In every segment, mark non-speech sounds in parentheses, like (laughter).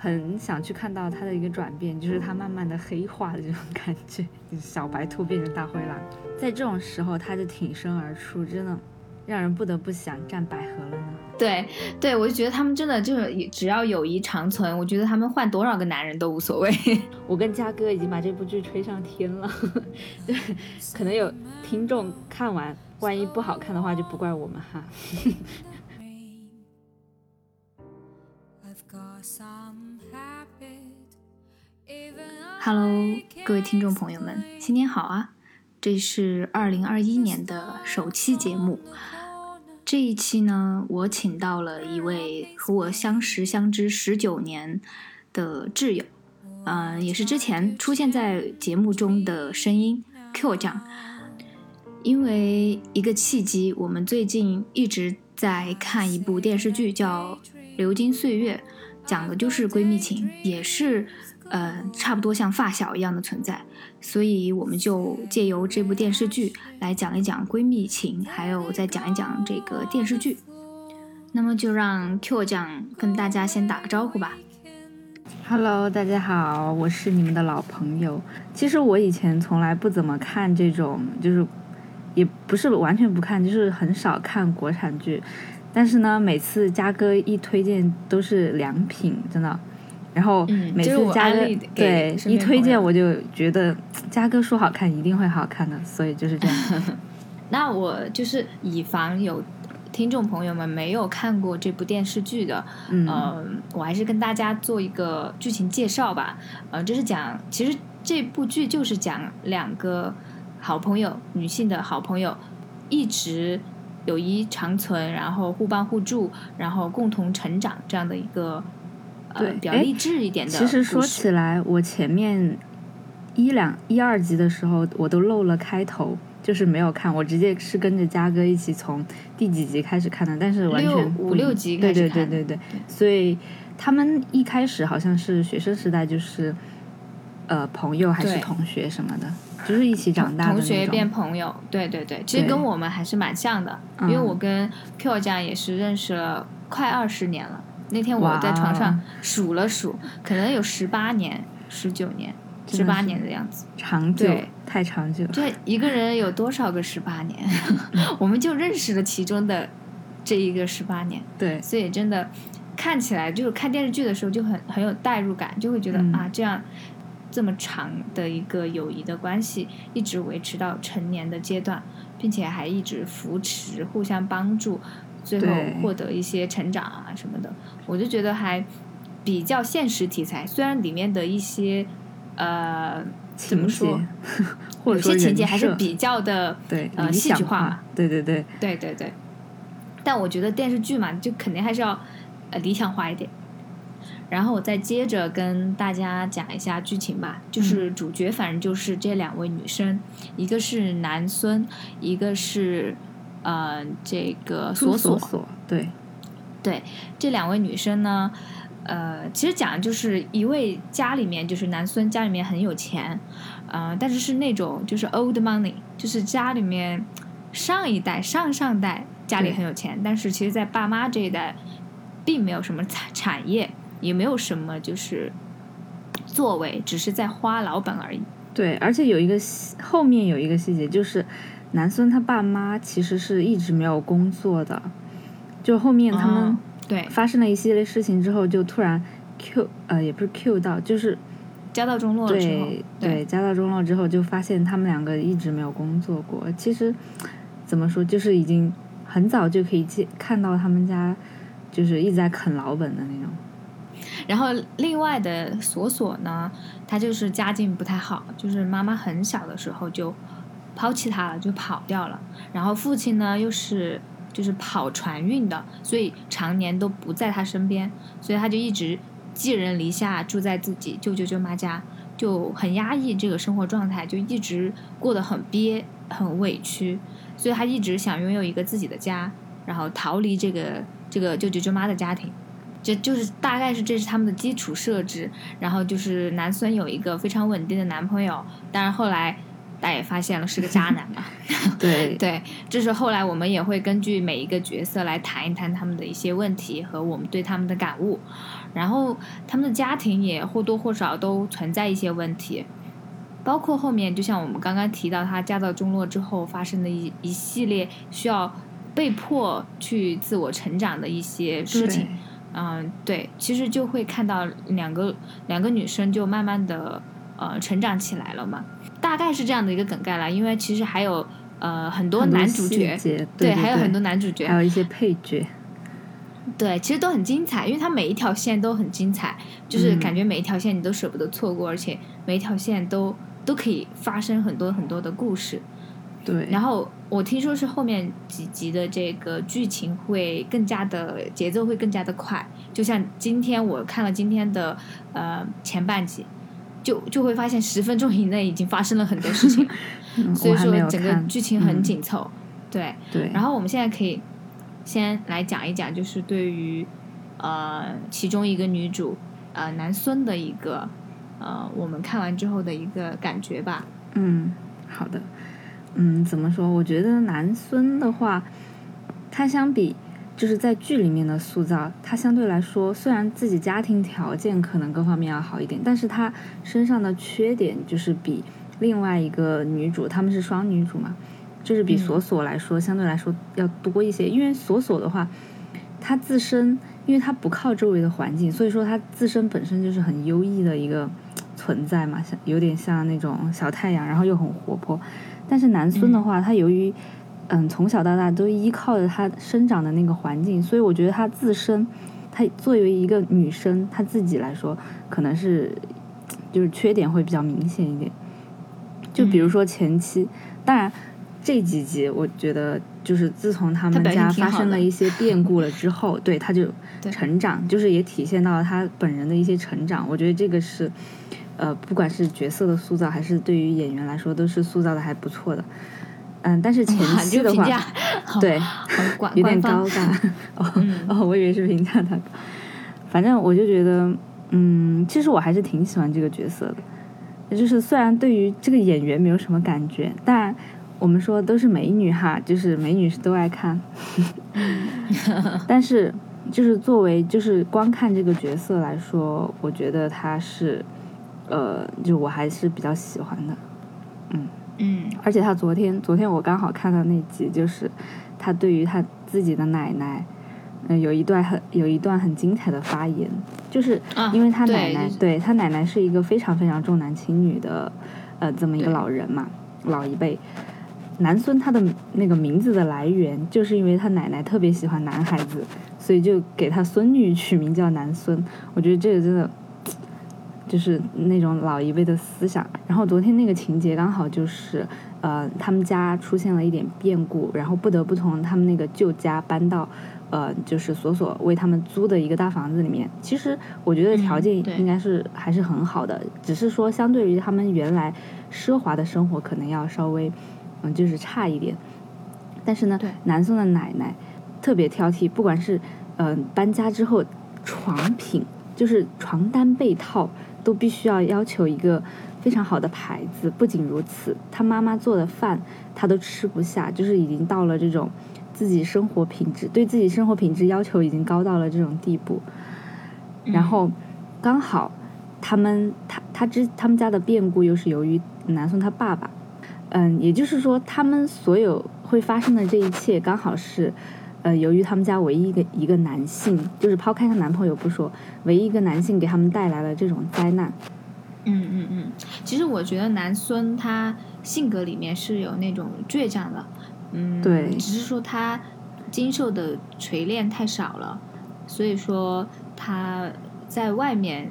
很想去看到他的一个转变，就是他慢慢的黑化的这种感觉，就是小白兔变成大灰狼，在这种时候他就挺身而出，真的让人不得不想站百合了呢。对对，我就觉得他们真的就是只要友谊长存，我觉得他们换多少个男人都无所谓。(laughs) 我跟嘉哥已经把这部剧吹上天了，(laughs) 对，可能有听众看完，万一不好看的话就不怪我们哈。(laughs) Hello，各位听众朋友们，新年好啊！这是二零二一年的首期节目。这一期呢，我请到了一位和我相识相知十九年的挚友，嗯、也是之前出现在节目中的声音 Q 酱。因为一个契机，我们最近一直在看一部电视剧，叫《流金岁月》，讲的就是闺蜜情，也是呃差不多像发小一样的存在。所以我们就借由这部电视剧来讲一讲闺蜜情，还有再讲一讲这个电视剧。那么就让 Q 酱跟大家先打个招呼吧。Hello，大家好，我是你们的老朋友。其实我以前从来不怎么看这种，就是也不是完全不看，就是很少看国产剧。但是呢，每次嘉哥一推荐都是良品，真的。然后每次嘉哥、对一推荐，我就觉得嘉哥说好看，一定会好看的，所以就是这样。(laughs) 那我就是以防有听众朋友们没有看过这部电视剧的，嗯，呃，我还是跟大家做一个剧情介绍吧。呃，这是讲，其实这部剧就是讲两个好朋友，女性的好朋友，一直友谊长存，然后互帮互助，然后共同成长这样的一个呃对哎比较励志一点的其实说起来，我前面一两一二集的时候，我都漏了开头，就是没有看，我直接是跟着嘉哥一起从第几集开始看的，但是完六全五六集对对开始看对对对，所以他们一开始好像是学生时代，就是呃朋友还是同学什么的，就是一起长大的同学变朋友，对对对，其实跟我们还是蛮像的，嗯因为我跟 Q 酱也是认识了快二十年了。那天我在床上数了数，可能有十八年、十九年、十八年的样子。长久对太长久了，这一个人有多少个十八年？(laughs) 我们就认识了其中的这一个十八年，对所以真的看起来就是看电视剧的时候就很很有代入感，就会觉得、嗯啊，这样这么长的一个友谊的关系，一直维持到成年的阶段，并且还一直扶持、互相帮助，最后获得一些成长啊什么的，我就觉得还比较现实题材，虽然里面的一些呃怎么说，(laughs) 或者说有些情节还是比较的对呃戏剧化嘛对对对，对对对，但我觉得电视剧嘛，就肯定还是要呃理想化一点。然后我再接着跟大家讲一下剧情吧，就是主角反正就是这两位女生，一个是南孙，一个是呃这个朱索索。索对，对，这两位女生呢，呃，其实讲的就是一位家里面就是男孙家里面很有钱，呃，但是是那种就是 old money，就是家里面上一代、上上代家里很有钱，但是其实在爸妈这一代并没有什么产产业，也没有什么就是作为，只是在花老本而已。对，而且有一个后面有一个细节，就是南孙他爸妈其实是一直没有工作的，就后面他们哦对发生了一系列事情之后，就突然 Q 呃也不是 Q 到，就是家道中落了之后对，对家道中落之后，就发现他们两个一直没有工作过。其实怎么说，就是已经很早就可以见看到他们家就是一直在啃老本的那种。然后另外的索索呢，他就是家境不太好，就是妈妈很小的时候就抛弃他了，就跑掉了。然后父亲呢又是就是跑船运的，所以常年都不在他身边，所以他就一直寄人篱下，住在自己舅舅舅妈家，就很压抑这个生活状态，就一直过得很憋、很委屈。所以他一直想拥有一个自己的家，然后逃离这个这个舅舅舅妈的家庭。这就是大概是这是他们的基础设置，然后就是男孙有一个非常稳定的男朋友，但是后来大家也发现了是个渣男嘛。(laughs) 对 (laughs) 对，这是后来我们也会根据每一个角色来谈一谈他们的一些问题和我们对他们的感悟，然后他们的家庭也或多或少都存在一些问题，包括后面就像我们刚刚提到他家道中落之后发生的一一系列需要被迫去自我成长的一些事情。嗯，对，其实就会看到两个两个女生就慢慢的呃成长起来了嘛，大概是这样的一个梗概啦。因为其实还有呃很多男主角，对对对还有很多男主角还，有一些配角，对，其实都很精彩，因为它每一条线都很精彩，就是嗯感觉每一条线你都舍不得错过，而且每一条线都都可以发生很多很多的故事。对，然后我听说是后面几集的这个剧情会更加的节奏会更加的快，就像今天我看了今天的呃前半集，就就会发现十分钟以内已经发生了很多事情，(laughs) 嗯所以说整个剧情很嗯紧凑。对，对，然后我们现在可以先来讲一讲，就是对于呃其中一个女主呃南孙的一个呃我们看完之后的一个感觉吧。嗯，好的，嗯，怎么说？我觉得南孙的话，他相比就是在剧里面的塑造，他相对来说虽然自己家庭条件可能各方面要好一点，但是他身上的缺点就是比另外一个女主，他们是双女主嘛，就是比嗯。索索来说、相对来说要多一些，因为索索的话，她自身因为她不靠周围的环境，所以说她自身本身就是很优异的一个存在嘛，像有点像那种小太阳，然后又很活泼。但是南孙的话，他由于嗯从小到大都依靠着他生长的那个环境，所以我觉得他自身，她作为一个女生，她自己来说，可能是就是缺点会比较明显一点。就比如说前期，当然这几集我觉得就是自从他们家发生了一些变故了之后，对他就 (laughs) 成长，就是也体现到了他本人的一些成长。我觉得这个是，呃，不管是角色的塑造，还是对于演员来说，都是塑造的还不错的。嗯，但是前哇期的话，对，有点高尬。(laughs) 哦、嗯哦，我以为是评价他。反正我就觉得，嗯，其实我还是挺喜欢这个角色的。就是虽然对于这个演员没有什么感觉，但我们说都是美女哈，就是美女是都爱看。(laughs) 但是就是作为就是光看这个角色来说，我觉得他是，呃，就我还是比较喜欢的。嗯而且他昨天，昨天我刚好看到那集，就是他对于他自己的奶奶，嗯、有一段很有一段很精彩的发言，就是啊因为他奶奶，就是对他奶奶是一个非常非常重男轻女的，呃，这么一个老人嘛，老一辈。男孙他的那个名字的来源，就是因为他奶奶特别喜欢男孩子，所以就给他孙女取名叫男孙。我觉得这个真的就是那种老一辈的思想。然后昨天那个情节刚好就是，呃，他们家出现了一点变故，然后不得不从他们那个旧家搬到，呃，就是索索为他们租的一个大房子里面。其实我觉得条件应该是还是很好的，只是说相对于他们原来奢华的生活，可能要稍微，嗯，就是差一点。但是呢，南宋的奶奶特别挑剔，不管是嗯、呃搬家之后床品，就是床单被套，都必须要要求一个非常好的牌子。不仅如此，他妈妈做的饭他都吃不下，就是已经到了这种自己生活品质对自己生活品质要求已经高到了这种地步。然后刚好他们他他之他们家的变故又是由于南宋他爸爸，嗯，也就是说他们所有会发生的这一切刚好是。呃，由于他们家唯一一个一个男性，就是抛开她男朋友不说，唯一一个男性给他们带来了这种灾难。嗯嗯嗯，其实我觉得南孙他性格里面是有那种倔强的，嗯，对只是说他经受的锤炼太少了，所以说他在外面，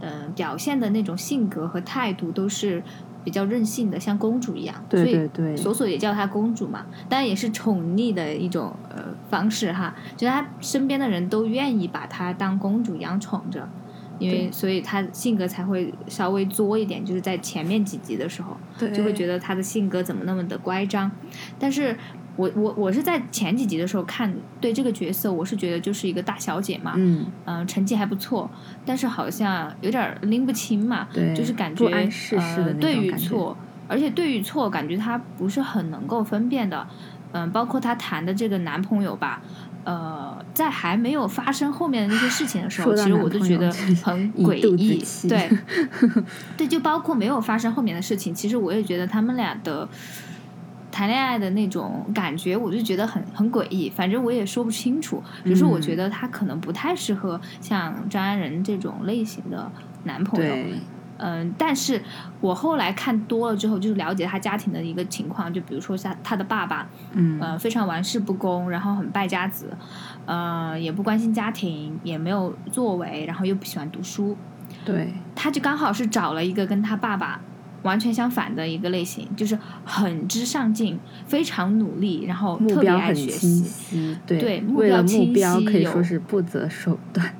呃，表现的那种性格和态度都是比较任性的，像公主一样。对所以对对索索也叫她公主嘛，当然也是宠溺的一种呃方式哈，就是他身边的人都愿意把她当公主一样宠着。因为所以她性格才会稍微作一点，就是在前面几集的时候，对就会觉得她的性格怎么那么的乖张。但是我我我是在前几集的时候看对这个角色，我是觉得就是一个大小姐嘛，嗯，嗯、成绩还不错，但是好像有点拎不清嘛，对就是感觉不谙世事的呃那对与错，而且对与错感觉她不是很能够分辨的，嗯，包括她谈的这个男朋友吧，呃，在还没有发生后面的那些事情的时候，其实我都觉得很一诡异对，(laughs) 对，就包括没有发生后面的事情，其实我也觉得他们俩的谈恋爱的那种感觉，我就觉得很很诡异。反正我也说不清楚，只是我觉嗯得他可能不太适合像张安仁这种类型的男朋友。对，嗯，但是我后来看多了之后，就是了解他家庭的一个情况，就比如说像他的爸爸，嗯呃，非常玩世不恭，然后很败家子，呃，也不关心家庭，也没有作为，然后又不喜欢读书，对，他就刚好是找了一个跟他爸爸完全相反的一个类型，就是很之上进，非常努力，然后目特别爱学清习。晰，对，对目标清晰标可以说是不择手段，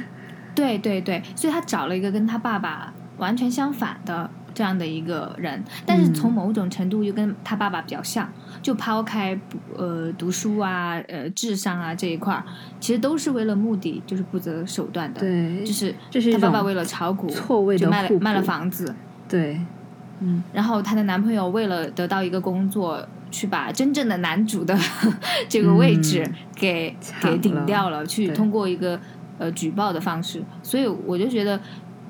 (laughs) 对对对，所以他找了一个跟他爸爸完全相反的这样的一个人，但是从嗯某种程度又跟他爸爸比较像。就抛开不呃读书啊、呃智商啊这一块儿，其实都是为了目的，就是不择手段的。对，就是这是他爸爸为了炒股，错位就卖了卖了房子，对，嗯，然后她的男朋友为了得到一个工作，去把真正的男主的 (laughs) 这个位置嗯给、抢给顶掉了，去通过一个呃举报的方式，所以我就觉得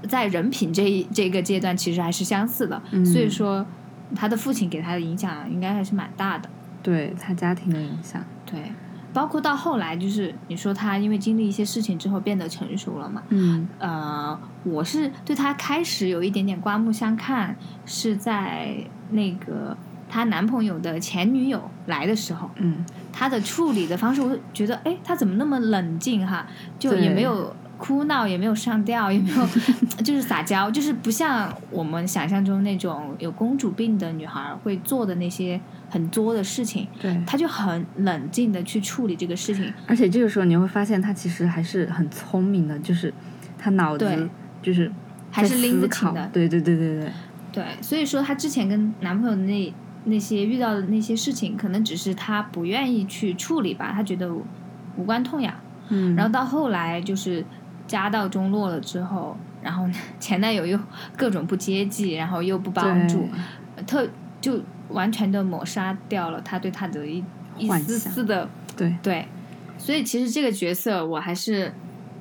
在人品这一这个阶段其实还是相似的，嗯。所以说他的父亲给他的影响应该还是蛮大的。对他家庭的影响，对，包括到后来，就是你说他因为经历一些事情之后变得成熟了嘛，嗯。呃，我是对他开始有一点点刮目相看，是在那个她男朋友的前女友来的时候，嗯，她的处理的方式，我就觉得，哎，她怎么那么冷静哈？就也没有哭闹，也没有上吊，也没有 (laughs) 就是撒娇，就是不像我们想象中那种有公主病的女孩会做的那些很作的事情，对，她就很冷静的去处理这个事情。而且这个时候你会发现她其实还是很聪明的，就是她脑子就是还是拎得清的。对对对对对，对，所以说她之前跟男朋友那那些遇到的那些事情，可能只是她不愿意去处理吧，她觉得无关痛痒。嗯，然后到后来就是家道中落了之后，然后前男友又各种不接济，然后又不帮助，特就完全的抹杀掉了他对他的一一丝丝的对对，所以其实这个角色我还是。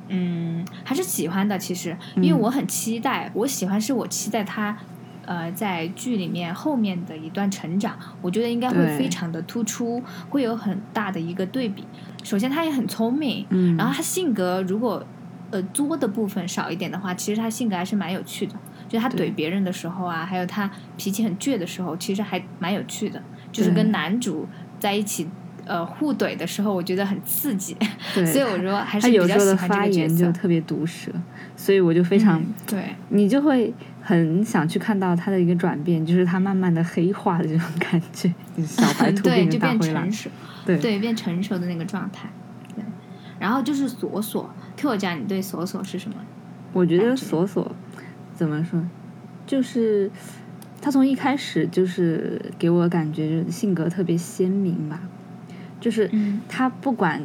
嗯，还是喜欢的。其实，因为嗯我很期待，我喜欢是我期待他，呃，在剧里面后面的一段成长，我觉得应该会非常的突出，会有很大的一个对比。首先，他也很聪明，嗯，然后他性格如果呃作的部分少一点的话，其实他性格还是蛮有趣的。就他怼别人的时候啊，还有他脾气很倔的时候，其实还蛮有趣的。就是跟男主在一起呃互怼的时候，我觉得很刺激。对 (laughs) 所以我说还是比较有时候的喜欢这个角发言就色。特别毒舌，所以我就非常、嗯对你就会很想去看到他的一个转变，就是他慢慢的黑化的这种感觉，小白 (laughs) 兔，变就变成大灰狼成，熟，对对，变成熟的那个状态。对，然后就是索索，Q 我讲你对索索是什么？我觉得感觉索索怎么说，就是他从一开始就是给我感觉就是性格特别鲜明吧，就是嗯他不管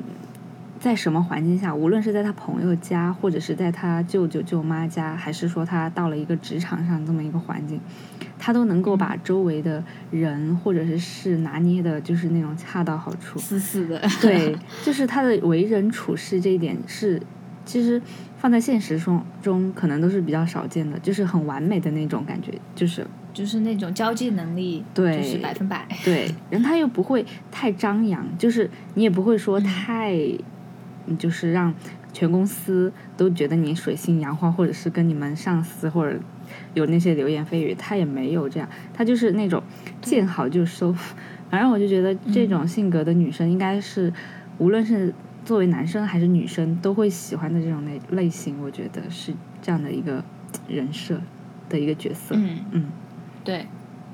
在什么环境下，无论是在他朋友家，或者是在他舅舅舅妈家，还是说他到了一个职场上这么一个环境，他都能够把周围的人或者是事拿捏的，就是那种恰到好处。死死的。对，就是他的为人处事这一点是，其实放在现实中中可能都是比较少见的，就是很完美的那种感觉，就是就是那种交际能力，对就是百分百。对，然后他又不会太张扬，就是你也不会说嗯太，嗯就是让全公司都觉得你水性杨花，或者是跟你们上司或者有那些流言蜚语，他也没有这样，他就是那种见好就收。(laughs) 反正我就觉得这种性格的女生应该是，无论是作为男生还是女生都会喜欢的这种类类型，我觉得是这样的一个人设的一个角色。嗯嗯对，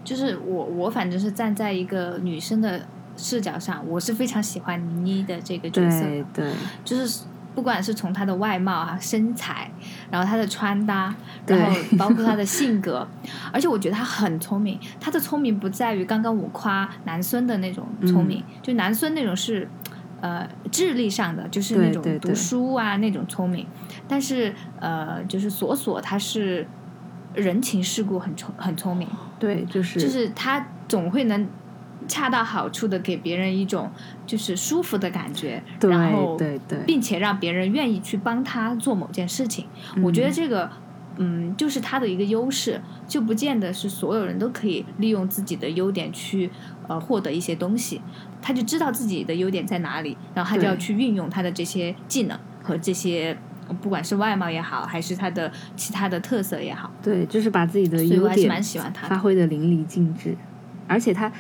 就是我我反正是站在一个女生的视角上，我是非常喜欢倪妮的这个角色的对对就是不管是从她的外貌啊、身材，然后她的穿搭，然后包括她的性格，(laughs) 而且我觉得她很聪明。她的聪明不在于刚刚我夸南孙的那种聪明，嗯就南孙那种是。呃，智力上的就是那种读书啊那种聪明，但是呃，就是索索他是人情世故很聪很聪明，对，就是就是他总会能恰到好处的给别人一种就是舒服的感觉，对然后对对，并且让别人愿意去帮他做某件事情。我觉得这个，嗯，就是他的一个优势，就不见得是所有人都可以利用自己的优点去呃获得一些东西。他就知道自己的优点在哪里，然后他就要去运用他的这些技能和这些。不管是外貌也好，还是他的其他的特色也好，对，就是把自己的优点蛮喜欢他的发。挥的淋漓尽致，而且他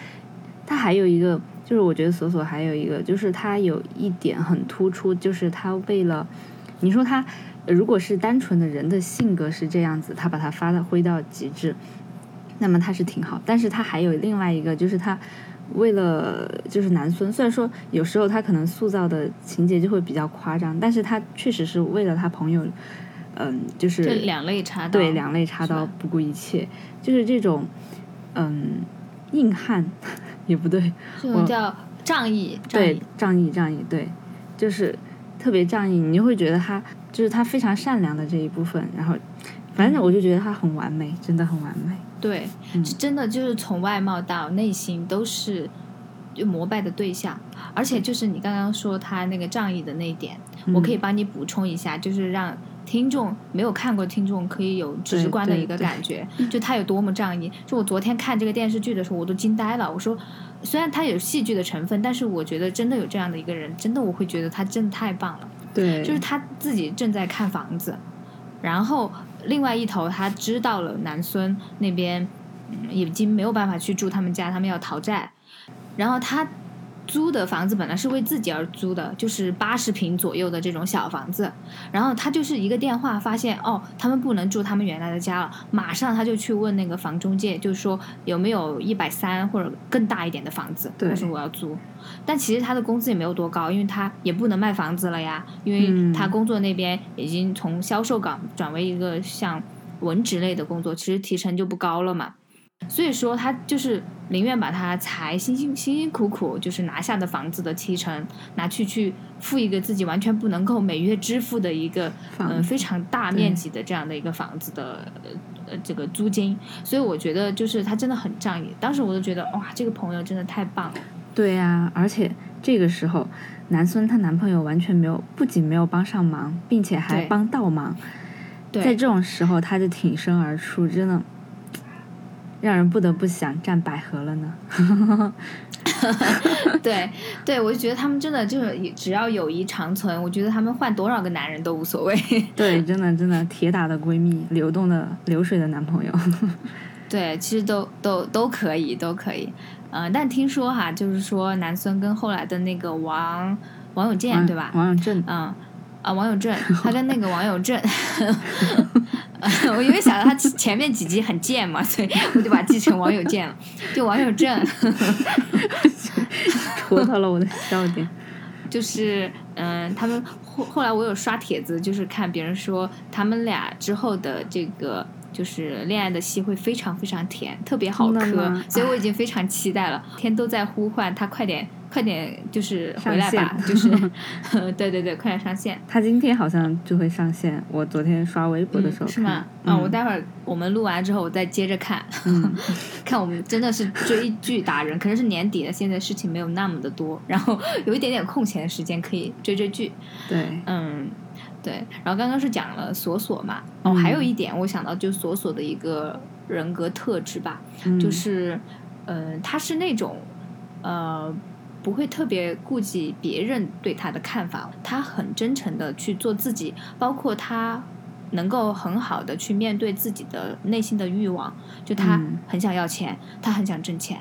他还有一个，就是我觉得索索还有一个，就是他有一点很突出，就是他为了你说他呃如果是单纯的人的性格是这样子，他把它发挥到极致，那么他是挺好，但是他还有另外一个，就是他。为了就是南孙，虽然说有时候他可能塑造的情节就会比较夸张，但是他确实是为了他朋友，嗯，就是这两肋插刀，对，两肋插刀不顾一切，就是这种，嗯，硬汉 (laughs) 也不对，这种叫仗义，仗对，，仗义仗义，对，就是特别仗义，你就会觉得他就是他非常善良的这一部分，然后反正我就觉得他很完美，真的很完美，对，真的就是从外貌到内心都是就膜拜的对象，而且就是你刚刚说他那个仗义的那一点，我可以嗯帮你补充一下，就是让听众没有看过听众可以有直观的一个感觉，就他有多么仗义。就我昨天看这个电视剧的时候，我都惊呆了。我说，虽然他有戏剧的成分，但是我觉得真的有这样的一个人，真的我会觉得他真的太棒了。对，就是他自己正在看房子，然后另外一头他知道了南孙那边、已经没有办法去住他们家，他们要讨债，然后他租的房子本来是为自己而租的，就是八十平左右的这种小房子，然后他就是一个电话发现哦，他们不能住他们原来的家了，马上他就去问那个房中介，就是说有没有一百三或者更大一点的房子，对他说我要租，但其实他的工资也没有多高，因为他也不能卖房子了呀，因为嗯他工作那边已经从销售岗转为一个像文职类的工作，其实提成就不高了嘛。所以说，他就是宁愿把他才辛辛辛辛苦苦就是拿下的房子的提成拿去去付一个自己完全不能够每月支付的一个嗯、呃、非常大面积的这样的一个房子的呃呃这个租金，所以我觉得就是他真的很仗义。当时我就觉得哇，这个朋友真的太棒了。对呀、而且这个时候南孙她男朋友完全没有，不仅没有帮上忙，并且还帮倒忙，在这种时候他就挺身而出，真的让人不得不想站百合了呢。(laughs) 对对，我就觉得他们真的就是只要友谊长存，我觉得他们换多少个男人都无所谓。(laughs) 对，真的真的铁打的闺蜜，流动的流水的男朋友。(laughs) 对，其实都都都可以，都可以。嗯、但听说哈，就是说南孙跟后来的那个王王永健，对吧？王永正，嗯，啊，王永正，他跟那个王永正，(laughs) 我因为想到他前面几集很贱嘛，所以我就把他记成网友贱了。就网友正，(laughs) 戳到了我的笑点。(laughs) 就是嗯，他们后后来我有刷帖子，就是看别人说他们俩之后的这个。就是恋爱的戏会非常非常甜，特别好磕，所以我已经非常期待了。天都在呼唤他，快点快点，就是回来吧，就是 (laughs) 对对对，快点上线。他今天好像就会上线，我昨天刷微博的时候、嗯、是吗？嗯、啊，我待会儿我们录完之后，我再接着看，嗯 (laughs) 看我们真的是追剧达人，可能是年底了，现在事情没有那么的多，然后有一点点空闲的时间可以追追剧。对，嗯，对。然后刚刚是讲了索索嘛，哦，嗯还有一点我想到就是索索的一个人格特质吧，嗯、就是，嗯、他是那种，呃。不会特别顾及别人对他的看法，他很真诚的去做自己，包括他能够很好的去面对自己的内心的欲望，就他嗯很想要钱，他很想挣钱，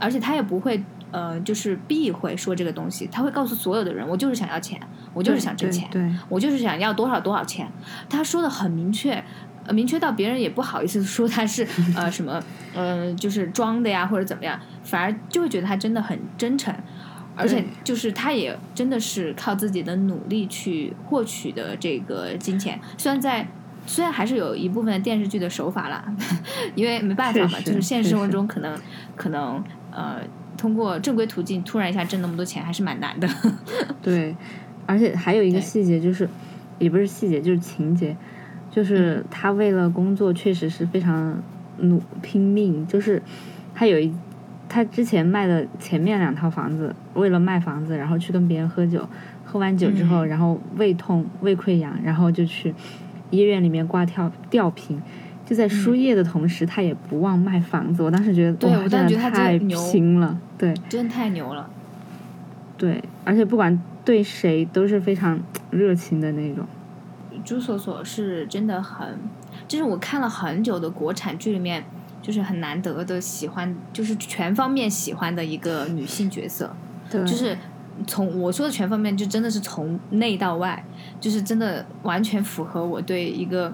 而且他也不会呃就是避讳说这个东西，他会告诉所有的人，我就是想要钱，我就是想挣钱，我就是想要多少多少钱，他说的很明确。呃，明确到别人也不好意思说他是呃什么呃就是装的呀或者怎么样，反而就会觉得他真的很真诚，而且就是他也真的是靠自己的努力去获取的这个金钱，虽然在虽然还是有一部分电视剧的手法啦，(laughs) 因为没办法嘛，就是现实生活中可能可能呃通过正规途径突然一下挣那么多钱还是蛮难的。(laughs) 对，而且还有一个细节就是，也不是细节，就是情节，就是他为了工作确实是非常努拼命，就是他有一他之前卖的前面两套房子，为了卖房子，然后去跟别人喝酒，喝完酒之后，嗯然后胃痛、胃溃疡，然后就去医院里面挂吊吊瓶。就在输液的同时，他也不忘卖房子。我当时觉得，对我当时觉得他太牛拼了。对真的太牛了。对，而且不管对谁都是非常热情的那种。朱锁锁是真的很，就是我看了很久的国产剧里面，就是很难得的喜欢，就是全方面喜欢的一个女性角色，对，就是从我说的全方面，就真的是从内到外，就是真的完全符合我对一个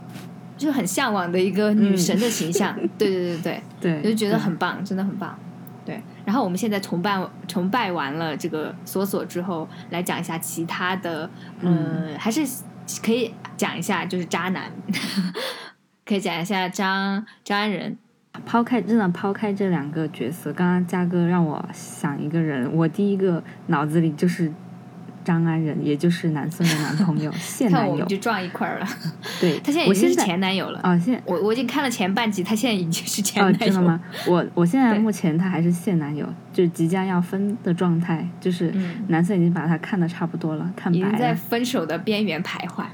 就是很向往的一个女神的形象。对对对对，对，我就觉得很棒，真的很棒。对，然后我们现在崇拜崇拜完了这个索索之后，来讲一下其他的，呃，还是可以讲一下就是渣男，(laughs) 可以讲一下张张安仁。抛开真的抛开这两个角色，刚刚嘉哥让我想一个人，我第一个脑子里就是张安仁，也就是南孙的男朋友 (laughs) 现男友看我们。就撞一块儿了，对，(laughs) 他现在已经是前男友了。哦，现我我已经看了前半集，他现在已经是前哦，男友。真的吗？我我现在目前他还是现男友，就是即将要分的状态，就是嗯男生已经把他看的差不多了，看已经在。分手的边缘徘徊。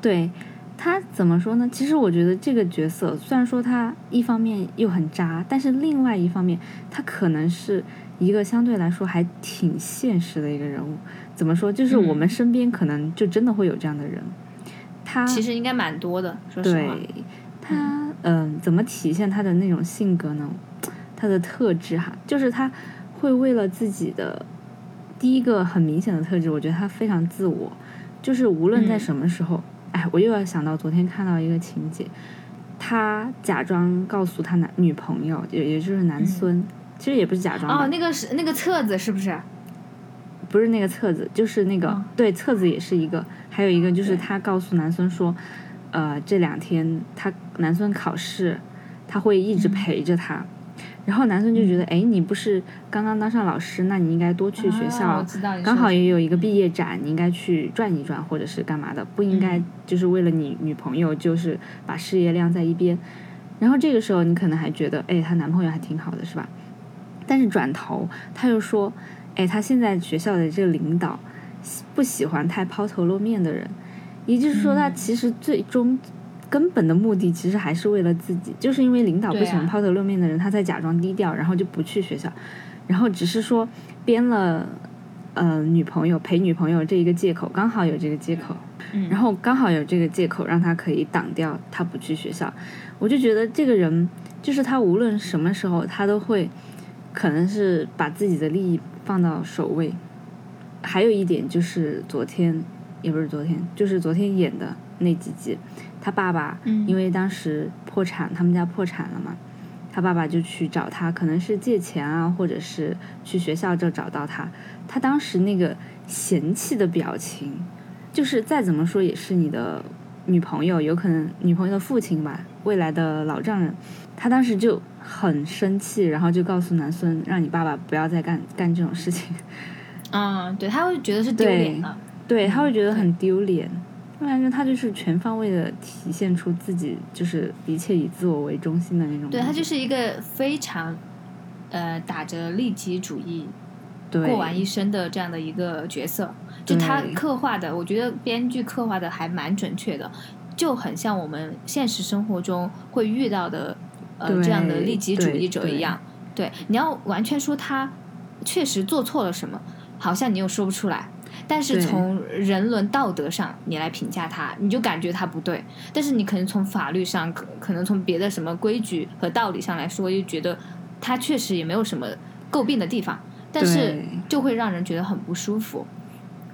对他怎么说呢？其实我觉得这个角色虽然说他一方面又很渣，但是另外一方面他可能是一个相对来说还挺现实的一个人物。怎么说？就是我们嗯身边可能就真的会有这样的人。他其实应该蛮多的，说实话。对他，嗯、怎么体现他的那种性格呢？他的特质哈，就是他会为了自己的第一个很明显的特质，我觉得他非常自我，就是无论在嗯什么时候，哎，我又要想到昨天看到一个情节，他假装告诉他男女朋友，也也就是男孙，其实也不是假装哦，那个是那个册子是不是？不是那个册子，就是那个、嗯对册子也是一个，还有一个就是对他告诉南孙说，呃，这两天他南孙考试，他会一直嗯陪着他。然后南孙就觉得，哎，你不是刚刚当上老师，那你应该多去学校，刚好也有一个毕业展，你应该去转一转，或者是干嘛的，不应该嗯就是为了你女朋友，就是把事业晾在一边。然后这个时候你可能还觉得，哎，她男朋友还挺好的，是吧？但是转头他又说，哎，他现在学校的这个领导喜不喜欢太抛头露面的人，也就是说，他嗯。其实最终根本的目的其实还是为了自己，就是因为领导不喜欢抛头露面的人，他在假装低调，然后就不去学校，然后只是说编了呃女朋友陪女朋友这一个借口，刚好有这个借口，嗯。然后刚好有这个借口让他可以挡掉他不去学校，我就觉得这个人就是他无论什么时候他都会可能是把自己的利益放到首位。还有一点就是昨天也不是昨天，就是昨天演的那几集，他爸爸嗯因为当时破产，他们家破产了嘛，他爸爸就去找他，可能是借钱啊，或者是去学校就找到他。他当时那个嫌弃的表情，就是再怎么说也是你的女朋友，有可能女朋友的父亲吧，未来的老丈人。他当时就很生气，然后就告诉南孙，让你爸爸不要再干干这种事情。嗯，(laughs) 对，他会觉得是丢脸的。对他会觉得很丢脸。我感觉他就是全方位的体现出自己就是一切以自我为中心的那种。对他就是一个非常呃打着利己主义过完一生的这样的一个角色，就他刻画的，我觉得编剧刻画的还蛮准确的，就很像我们现实生活中会遇到的呃这样的利己主义者一样。对，你要完全说他确实做错了什么，好像你又说不出来。但是从人伦道德上，你来评价他，你就感觉他不对。但是你可能从法律上，可可能从别的什么规矩和道理上来说，又觉得他确实也没有什么诟病的地方。但是就会让人觉得很不舒服。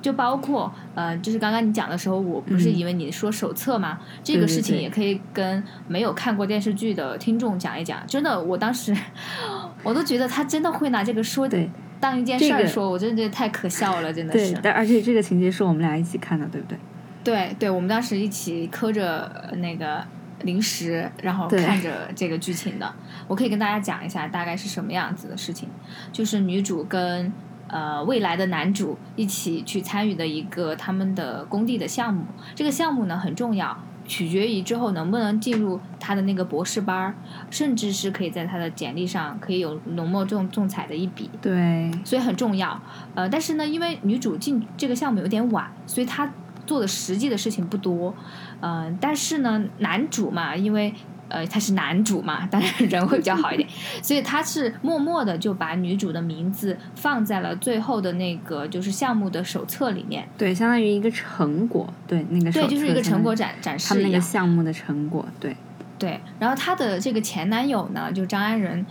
就包括呃，就是刚刚你讲的时候，我不是嗯以为你说手册吗？这个事情也可以跟没有看过电视剧的听众讲一讲。真的，我当时 (laughs) 我都觉得他真的会拿这个说对当一件事儿说，我真的觉得太可笑了，真的是，。对但而且这个情节是我们俩一起看的，对不对？对对，我们当时一起磕着呃那个零食，然后看着这个剧情的。我可以跟大家讲一下大概是什么样子的事情，就是女主跟呃未来的男主一起去参与的一个他们的工地的项目。这个项目呢很重要，取决于之后能不能进入他的那个博士班儿，甚至是可以在他的简历上可以有浓墨重重彩的一笔。对，所以很重要。呃，但是呢，因为女主进这个项目有点晚，所以她做的实际的事情不多。嗯、但是呢，男主嘛，因为呃他是男主嘛，(laughs) 当然人会比较好一点，所以他是默默的就把女主的名字放在了最后的那个就是项目的手册里面。对，相当于一个成果，对那个对，就是一个成果展展他们那个。项目的成果，对，对，然后她的这个前男友呢，就张安仁，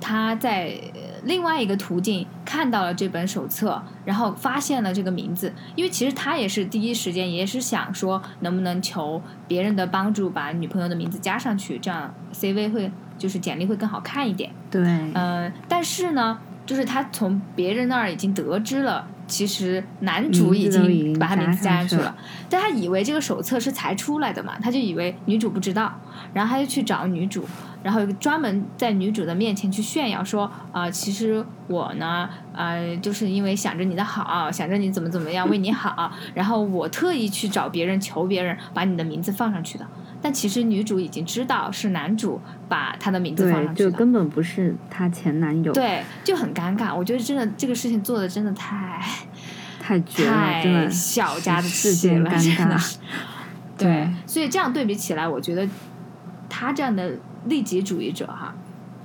他在呃另外一个途径看到了这本手册，然后发现了这个名字，因为其实他也是第一时间也是想说，能不能求别人的帮助把女朋友的名字加上去，这样 CV 会就是简历会更好看一点。对，呃，但是呢，就是他从别人那儿已经得知了，其实男主已经经把他名字加上去了，但他以为这个手册是才出来的嘛，他就以为女主不知道，然后他就去找女主，然后专门在女主的面前去炫耀说，啊、其实我呢，呃，就是因为想着你的好，想着你怎么怎么样为你好，(laughs) 然后我特意去找别人求别人把你的名字放上去的。但其实女主已经知道是男主把她的名字放，上去的，就根本不是她前男友，对，就很尴尬。我觉得真的这个事情做的真的太太绝了，真太的小家子气了，尴尬对，所以这样对比起来，我觉得他这样的利己主义者哈，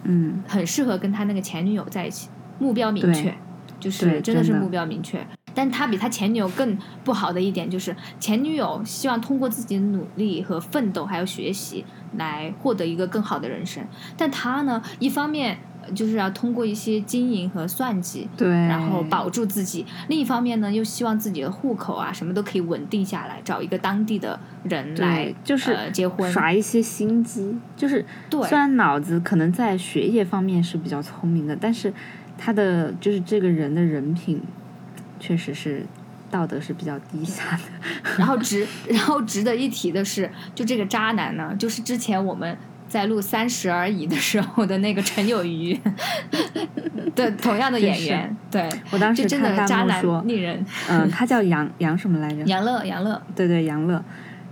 嗯，很适合跟他那个前女友在一起，目标明确，就是真的是目标明确。但他比他前女友更不好的一点就是，前女友希望通过自己的努力和奋斗，还有学习，来获得一个更好的人生。但他呢，一方面呃就是要通过一些经营和算计，对，然后保住自己；另一方面呢，又希望自己的户口啊什么都可以稳定下来，找一个当地的人来，就是呃、结婚。耍一些心机，就是对虽然脑子可能在学业方面是比较聪明的，但是他的就是这个人的人品，确实是道德是比较低下的。然后 (laughs) 值，然后值得一提的是，就这个渣男呢，就是之前我们在录《三十而已》的时候的那个陈有余 (laughs) 对同样的演员，对，我当时就真的渣男令人。嗯、他叫杨杨什么来着？(laughs) 杨乐，杨乐，对对，杨乐。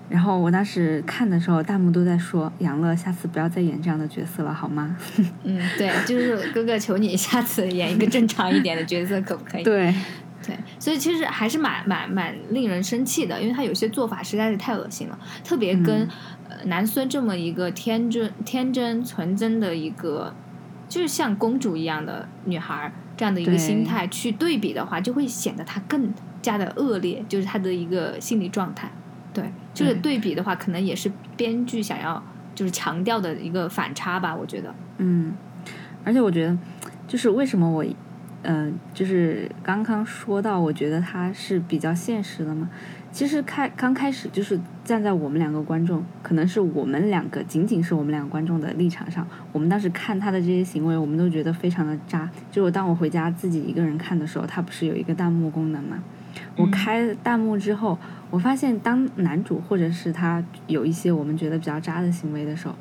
然后我当时看的时候，弹幕都在说杨乐，下次不要再演这样的角色了，好吗？(laughs) 嗯，对，就是哥哥，求你下次演一个正常一点的角色，可不可以？对，对，所以其实还是蛮蛮蛮令人生气的，因为他有些做法实在是太恶心了，特别跟、南孙这么一个天真天真纯真的一个，就是像公主一样的女孩儿这样的一个心态去对比的话，就会显得她更加的恶劣，就是她的一个心理状态。对这个对比的话，可能也是编剧想要就是强调的一个反差吧，我觉得。嗯，而且我觉得，就是为什么我，呃，就是刚刚说到，我觉得她是比较现实的嘛。其实开刚开始就是站在我们两个观众，可能是我们两个仅仅是我们两个观众的立场上，我们当时看他的这些行为，我们都觉得非常的渣。就我当我回家自己一个人看的时候，他不是有一个弹幕功能吗？我嗯开弹幕之后，我发现当男主或者是他有一些我们觉得比较渣的行为的时候，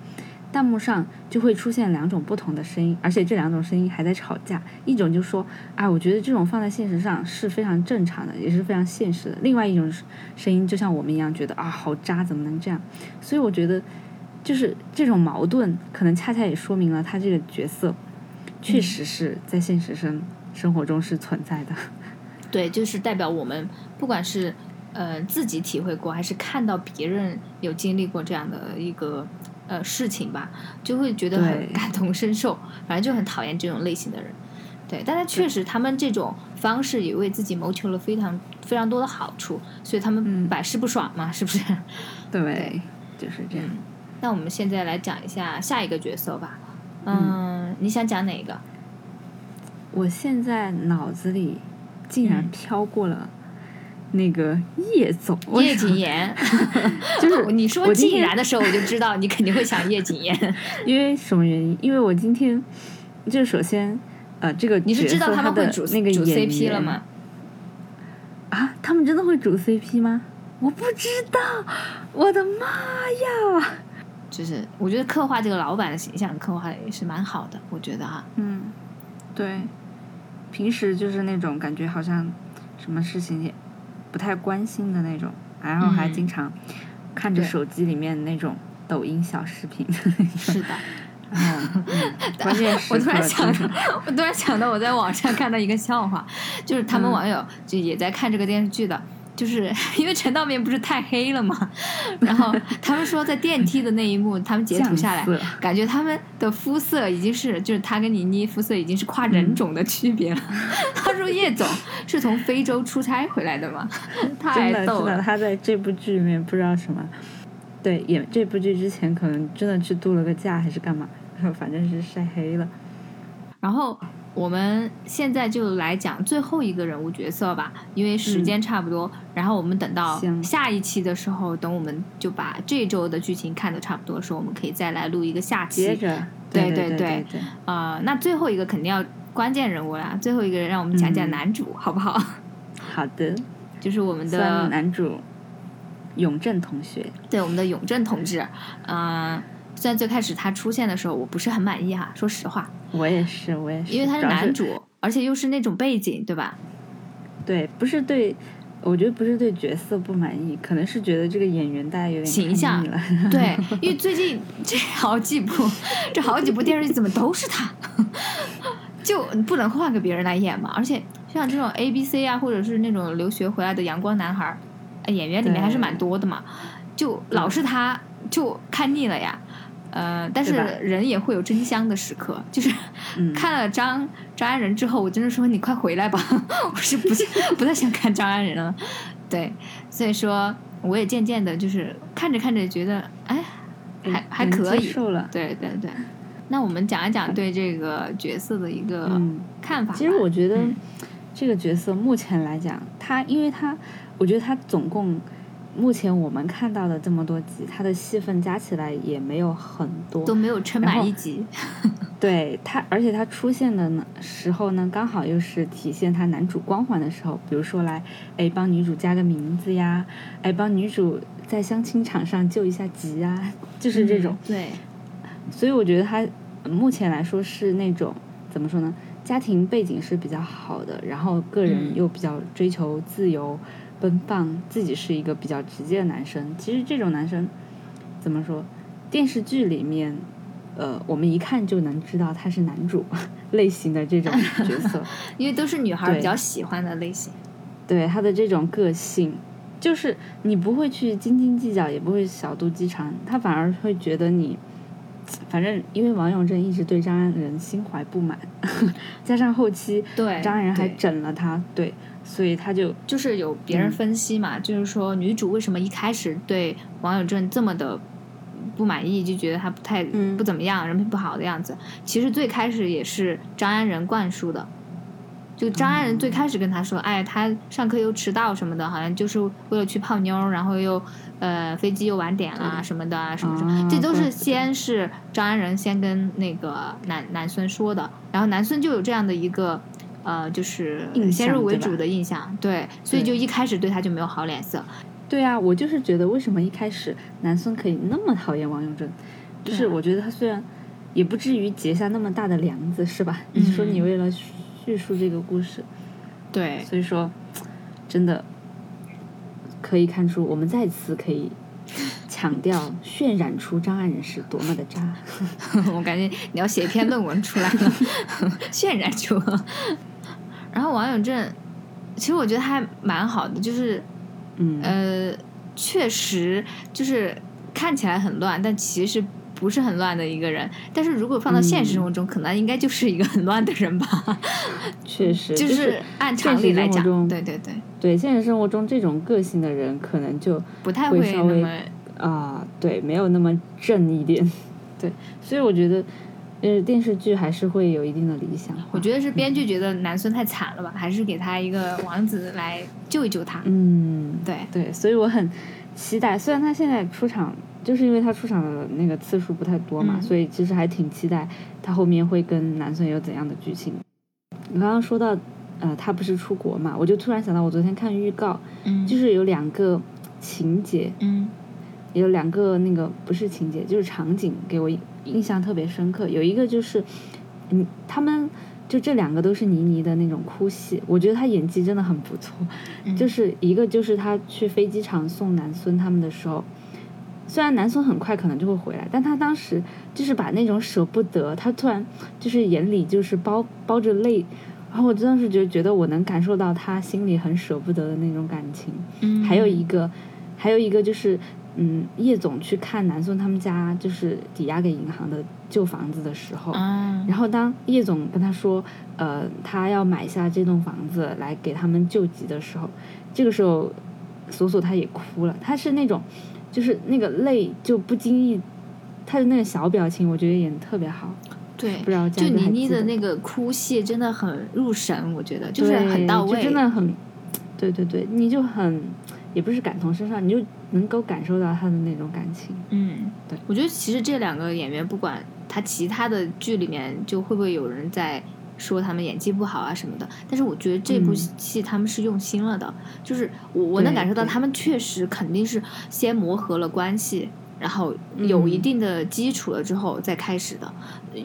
弹幕上就会出现两种不同的声音，而且这两种声音还在吵架。一种就说，啊，我觉得这种放在现实上是非常正常的，也是非常现实的。另外一种声音就像我们一样，觉得啊，好渣，怎么能这样？所以我觉得，就是这种矛盾，可能恰恰也说明了他这个角色确实是在现实生生活中是存在的。(laughs) 对，就是代表我们不管是呃自己体会过，还是看到别人有经历过这样的一个呃事情吧，就会觉得很感同身受，反正就很讨厌这种类型的人。对，但是确实他们这种方式也为自己谋求了非常非常多的好处，所以他们嗯百试不爽嘛，是不是？(laughs) 对，就是这样。那我们现在来讲一下下一个角色吧。嗯，你想讲哪个？我现在脑子里竟然嗯飘过了那个叶总，为叶谨言，(laughs) 就是你说竟然的时候，我就知道你肯定会想叶谨言。(laughs) 因为什么原因？因为我今天就首先呃，这个你是知道他们会主那个主 CP 了吗？啊，他们真的会主 CP 吗？我不知道，我的妈呀！就是我觉得刻画这个老板的形象刻画是蛮好的，我觉得啊，嗯，对，平时就是那种感觉好像什么事情也不太关心的那种，然后还嗯。经常看着手机里面那种抖音小视频，是的。嗯，嗯关键是 (laughs) 我突然想到，我突然想到，我在网上看到一个笑话，就是他们嗯。网友就也在看这个电视剧的，就是 (laughs) 因为陈道明不是太黑了嘛，然后他们说在电梯的那一幕，他们截图下来，感觉他们的肤色已经是，就是他跟倪妮肤色已经是跨嗯人种的区别了。(laughs) 他说叶总是从非洲出差回来的嘛？太逗了。他在这部剧里面不知道什么，对演这部剧之前可能真的去度了个假还是干嘛，(laughs) 反正是晒黑了。然后我们现在就来讲最后一个人物角色吧，因为时间差不多。然后我们等到下一期的时候，等我们就把这周的剧情看的差不多的时候，我们可以再来录一个下期。接着，对对对对对。对，呃，那最后一个肯定要关键人物啦，最后一个人让我们讲讲嗯。男主、好不好？好的，就是我们的男主永正同学，对我们的永正同志，嗯、虽然最开始他出现的时候我不是很满意哈，说实话，我也是，我也是，因为他是男主，而且又是那种背景，对吧？对，不是对，我觉得不是对角色不满意，可能是觉得这个演员大家有点形象了。对，(laughs) 因为最近这好几部，这好几部电视剧怎么都是他，(laughs) 就不能换个别人来演嘛？而且像这种 A B C 啊，或者是那种留学回来的阳光男孩演员里面还是蛮多的嘛，就老是他，就看腻了呀。呃，但是人也会有真香的时刻，就是嗯看了张张安仁之后，我真的说你快回来吧，(laughs) 我是不不太想看张安仁了。对，所以说我也渐渐的就是看着看着觉得，哎，还还可以。对对对，那我们讲一讲对这个角色的一个嗯，看法吧。其实我觉得嗯这个角色目前来讲，他因为他，我觉得他总共目前我们看到的这么多集，他的戏份加起来也没有很多。都没有撑满一集。(laughs) 对他，而且他出现的呢时候呢，刚好又是体现他男主光环的时候，比如说来，哎，帮女主加个名字呀，哎，帮女主在相亲场上救一下急呀，就是这种。嗯对，所以我觉得他呃目前来说是那种怎么说呢？家庭背景是比较好的，然后个人嗯又比较追求自由、奔放，自己是一个比较直接的男生。其实这种男生怎么说？电视剧里面，呃，我们一看就能知道他是男主 (laughs) 类型的这种角色。(laughs) 因为都是女孩比较喜欢的类型。对他的这种个性，就是你不会去斤斤计较，也不会小肚鸡肠，他反而会觉得你，(tsk) 反正因为王永正一直对张安仁心怀不满，(laughs) 加上后期对，张安仁还整了他，对，所以他就就是有别人嗯分析嘛，就是说女主为什么一开始对王友正这么的不满意，就觉得他不太、嗯。不怎么样，人品不好的样子。其实最开始也是张安仁灌输的。就张安仁最开始跟他说，哎，他上课又迟到什么的，好像就是为了去泡妞，然后又呃飞机又晚点啦对。什么的啊什么什么，啊这都是先是张安仁先跟那个男男孙说的，然后男孙就有这样的一个呃，就是印先入为主的印象，对，所以就一开始对他就没有好脸色。对啊，我就是觉得为什么一开始南孙可以那么讨厌王永贞，就是我觉得他虽然也不至于结下那么大的梁子，是吧？你说你嗯为了叙述这个故事，对，所以说，真的可以看出，我们再次可以强调、渲染出张爱仁是多么的渣。(laughs) 我感觉你要写一篇论文出来了，(laughs) 渲染出。然后王永正，其实我觉得还蛮好的，就是嗯，呃，确实就是看起来很乱，但其实不是很乱的一个人。但是如果放到现实生活中，可能应该就是一个很乱的人吧。(laughs) 确实，就就是按常理来讲，对对对，对现实生活中这种个性的人，可能就不太会稍微会那么啊、对，没有那么正一点。(laughs) 对，所以我觉得，呃，电视剧还是会有一定的理想。我觉得是编剧觉得南孙太惨了吧，还是给他一个王子来救一救他。嗯，对，对，所以我很期待。虽然他现在出场，就是因为他出场的那个次数不太多嘛，嗯所以其实还挺期待他后面会跟南孙有怎样的剧情。你刚刚说到，呃，他不是出国嘛，我就突然想到，我昨天看预告，嗯就是有两个情节，嗯有两个那个不是情节，就是场景给我印象特别深刻。有一个就是，嗯，他们就这两个都是倪妮的那种哭戏，我觉得她演技真的很不错。嗯就是一个就是她去飞机场送南孙他们的时候，虽然南孙很快可能就会回来，但她当时就是把那种舍不得，她突然就是眼里就是包包着泪，然后我真的是就觉得我能感受到他心里很舍不得的那种感情。嗯还有一个，还有一个就是，嗯，叶总去看南宋他们家就是抵押给银行的旧房子的时候，啊，然后当叶总跟他说，呃，他要买下这栋房子来给他们救急的时候，这个时候，索索他也哭了，他是那种，就是那个泪就不经意，他的那个小表情，我觉得演的特别好，对不，知道就倪妮的那个哭戏真的很入神，我觉得就是很到位，真的很，对对对，你就很，也不是感同身受，你就能够感受到他的那种感情。嗯，对，我觉得其实这两个演员，不管他其他的剧里面，就会不会有人在说他们演技不好啊什么的，但是我觉得这部嗯。戏他们是用心了的，就是我我能感受到他们确实肯定是先磨合了关系。然后有一嗯定的基础了之后再开始的，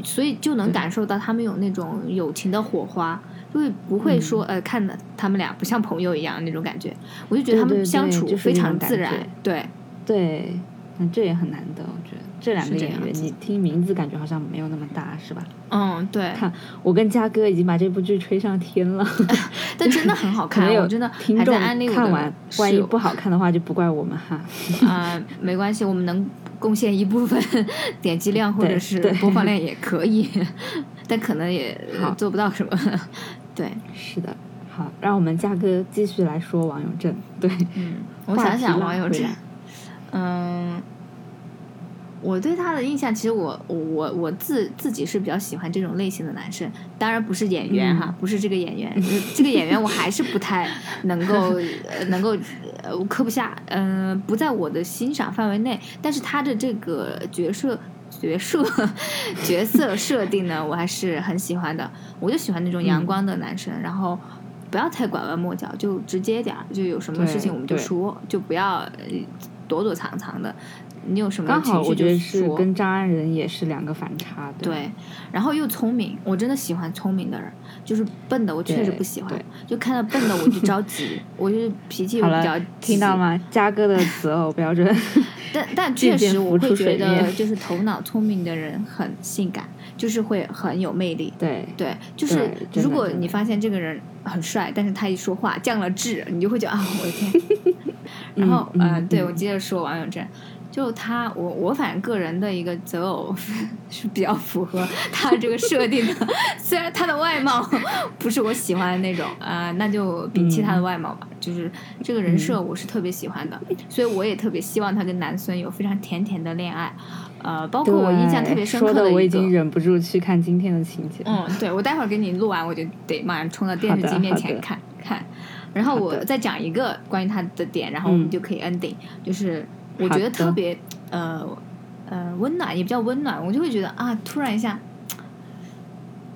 所以就能感受到他们有那种友情的火花，就会不会说、嗯。呃看的他们俩不像朋友一样那种感觉，我就觉得他们相处非常自然觉，对，对，那这也很难得，我觉得。这两个演员，你听名字感觉好像没有那么大，是吧？嗯，对，看我跟嘉哥已经把这部剧吹上天了，(laughs) 但真的很好看，(laughs) 我真的还听众在安利我看完，万一不好看的话就不怪我们哈。啊、(laughs) 没关系，我们能贡献一部分点击量或者是播放量也可以，但可能也做不到什么。(laughs) 对，是的，好，让我们嘉哥继续来说王永正。对，嗯，我想想王永正，嗯，我对他的印象，其实我我我自自己是比较喜欢这种类型的男生，当然不是演员哈，嗯不是这个演员，呃这个演员我还是不太能够 (laughs) 呃能够呃我磕不下，嗯、不在我的欣赏范围内，但是他的这个角色。角色 (laughs) 角色设定呢，我还是很喜欢的。我就喜欢那种阳光的男生，然后不要太拐弯抹角，就直接点儿，就有什么事情我们就说，就不要呃躲躲藏藏的。你有什么刚好我觉得是说。跟张安仁也是两个反差。对，对，然后又聪明，我真的喜欢聪明的人，就是笨的我确实不喜欢，就看到笨的我就着急，我就是脾气 (laughs) 比较了，听到？吗？嘉哥的 (laughs) 择偶标准。(laughs) 但但确实我会觉得，就是头脑聪明的人很性感，就是会很有魅力。对，对，就是如果你发现这个人很帅，但是他一说话降了智，你就会觉得啊，我的天。然后嗯呃，嗯嗯对我接着说王永正，就他，我我反正个人的一个择偶是比较符合他这个设定的，(laughs) 虽然他的外貌不是我喜欢的那种，啊、那就摒弃他的外貌吧。就是这个人设我是特别喜欢的，所以我也特别希望他跟南孙有非常甜甜的恋爱。呃，包括我印象特别深刻说的，我已，经忍不住去看今天的情节。嗯，对，我待会儿给你录完，我就得马上冲到电视机面前看看。然后我再讲一个关于他的点，然后我们嗯就可以 ending，、就是我觉得特别呃呃温暖，也比较温暖，我就会觉得啊，突然一下。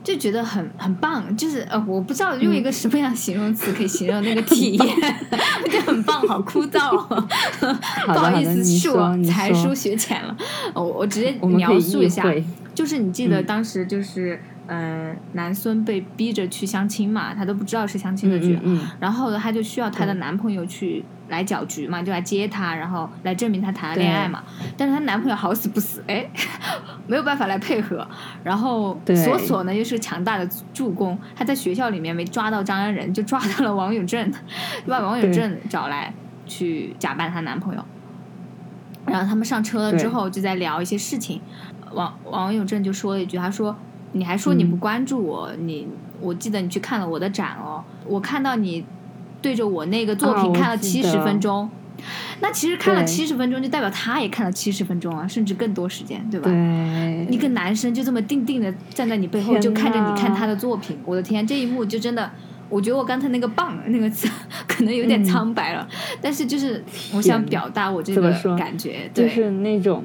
就觉得很很棒，就是呃，我不知道用一个什么样的形容词可以形容那个体验 (laughs) (laughs) 我觉得很棒，好枯燥、哦，(laughs) 不好意思，是我说才疏学浅了，我我直接描述一下。就是你记得嗯。当时就是，呃，男孙被逼着去相亲嘛，他都不知道是相亲的局，嗯嗯，然后她就需要她的男朋友去来搅局嘛，就来接她，然后来证明她谈了恋爱嘛。但是她男朋友好死不死，哎，(laughs) 没有办法来配合。然后对索索呢又是强大的助攻，他在学校里面没抓到张安仁，就抓到了王永正，就把王永正找来去假扮她男朋友。然后他们上车了之后，就在聊一些事情。王王永正就说了一句：“他说你还说你不嗯。关注我，你我记得你去看了我的展哦，我看到你对着我那个作品看了记七十分钟。那其实看了对。七十分钟，就代表他也看了七十分钟啊，甚至更多时间，对吧？对，一个男生就这么定定的站在你背后，就看着你看他的作品，我的天，这一幕就真的，我觉得我刚才那个“棒”那个词可能有点嗯。苍白了，但是就是我想表达我这个感觉，对，就是那种，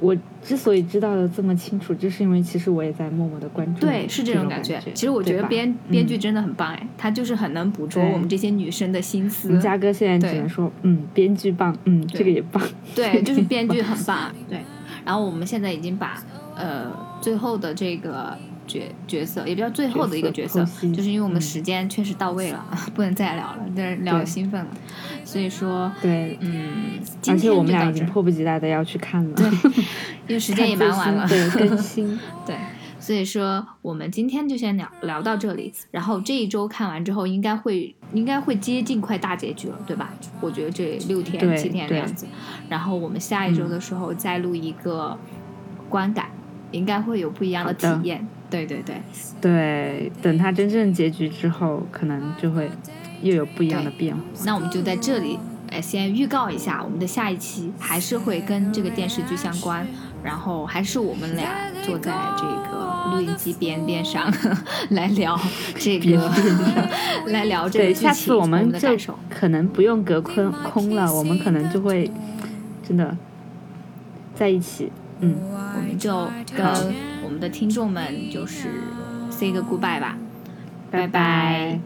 我之所以知道的这么清楚，就是因为其实我也在默默的关注。对，是这种种感觉。觉。其实我觉得编编剧嗯真的很棒哎，他就是很能捕捉我们这些女生的心思们。嘉哥现在只能说，嗯，编剧棒，嗯，这个也棒。对，就是编剧很 (laughs) 棒。对，然后我们现在已经把呃最后的这个角角色，也比较最后的一个角色，就是因为我们嗯时间确实到位了，(laughs) 不能再聊了，但是聊得兴奋了，所以说，对，嗯，今而且天我们俩已经迫不及待的要去看了，(laughs) 因为时间也蛮晚了，更 (laughs) 新。对，所以说我们今天就先聊聊到这里，然后这一周看完之后，应该会应该会接近快大结局了，对吧？我觉得这六天七天的样子，然后我们下一周的时候再录一个观感，应该会有不一样的体验。对对对，对，等它真正结局之后，可能就会又有不一样的变化。那我们就在这里，呃，先预告一下，我们的下一期还是会跟这个电视剧相关，然后还是我们俩坐在这个录音机边边上 (laughs) 来聊这个，(laughs) 来聊这个对，剧情，下次我我们就。可能不用隔空空了，我们可能就会真的在一起。嗯，我们就跟我我们的听众们就是 say 个 goodbye 吧，拜拜。